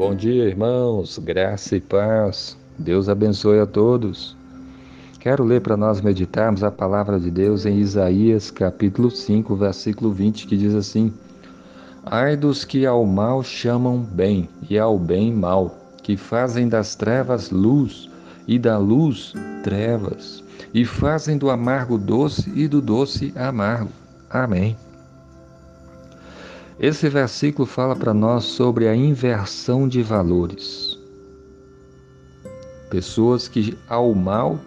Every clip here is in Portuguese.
Bom dia, irmãos, graça e paz. Deus abençoe a todos. Quero ler para nós meditarmos a palavra de Deus em Isaías, capítulo 5, versículo 20, que diz assim: Ai dos que ao mal chamam bem e ao bem mal, que fazem das trevas luz e da luz trevas, e fazem do amargo doce e do doce amargo. Amém. Esse versículo fala para nós sobre a inversão de valores. Pessoas que ao mal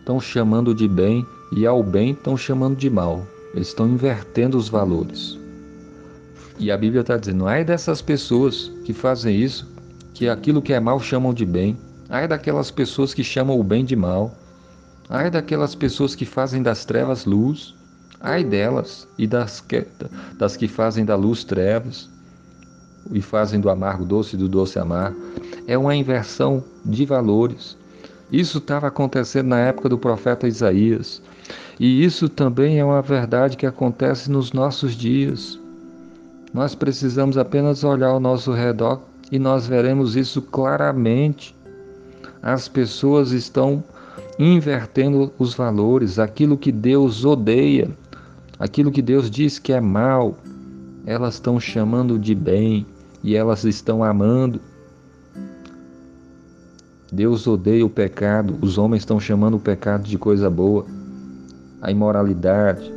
estão chamando de bem e ao bem estão chamando de mal. Eles estão invertendo os valores. E a Bíblia está dizendo: ai dessas pessoas que fazem isso, que aquilo que é mal chamam de bem. Ai daquelas pessoas que chamam o bem de mal. Ai daquelas pessoas que fazem das trevas luz Ai delas e das que, das que fazem da luz trevas e fazem do amargo doce e do doce amargo. É uma inversão de valores. Isso estava acontecendo na época do profeta Isaías. E isso também é uma verdade que acontece nos nossos dias. Nós precisamos apenas olhar ao nosso redor e nós veremos isso claramente. As pessoas estão invertendo os valores, aquilo que Deus odeia, Aquilo que Deus diz que é mal, elas estão chamando de bem e elas estão amando. Deus odeia o pecado, os homens estão chamando o pecado de coisa boa. A imoralidade,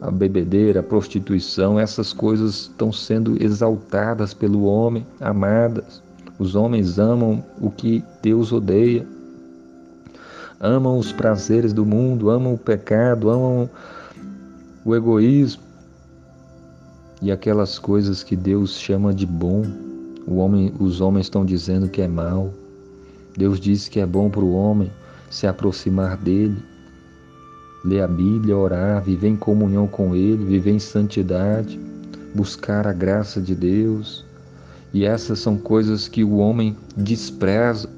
a bebedeira, a prostituição, essas coisas estão sendo exaltadas pelo homem, amadas. Os homens amam o que Deus odeia. Amam os prazeres do mundo, amam o pecado, amam o egoísmo e aquelas coisas que Deus chama de bom, homem, os homens estão dizendo que é mal. Deus diz que é bom para o homem se aproximar dele, ler a Bíblia, orar, viver em comunhão com Ele, viver em santidade, buscar a graça de Deus. E essas são coisas que o homem despreza,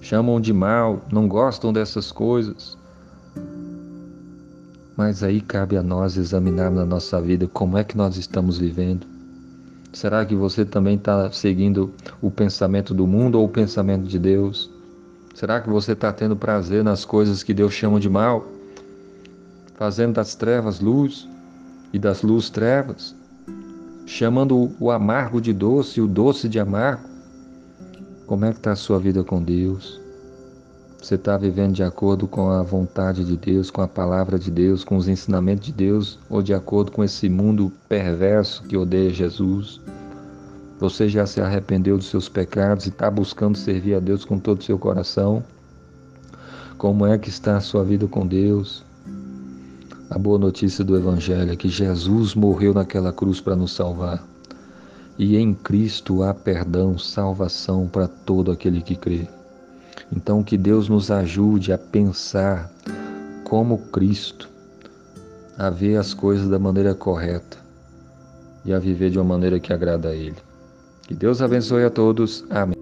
chamam de mal, não gostam dessas coisas. Mas aí cabe a nós examinarmos na nossa vida como é que nós estamos vivendo. Será que você também está seguindo o pensamento do mundo ou o pensamento de Deus? Será que você está tendo prazer nas coisas que Deus chama de mal? Fazendo das trevas luz e das luz trevas? Chamando o amargo de doce e o doce de amargo? Como é que está a sua vida com Deus? Você está vivendo de acordo com a vontade de Deus, com a palavra de Deus, com os ensinamentos de Deus, ou de acordo com esse mundo perverso que odeia Jesus? Você já se arrependeu dos seus pecados e está buscando servir a Deus com todo o seu coração? Como é que está a sua vida com Deus? A boa notícia do Evangelho é que Jesus morreu naquela cruz para nos salvar. E em Cristo há perdão, salvação para todo aquele que crê. Então, que Deus nos ajude a pensar como Cristo, a ver as coisas da maneira correta e a viver de uma maneira que agrada a Ele. Que Deus abençoe a todos. Amém.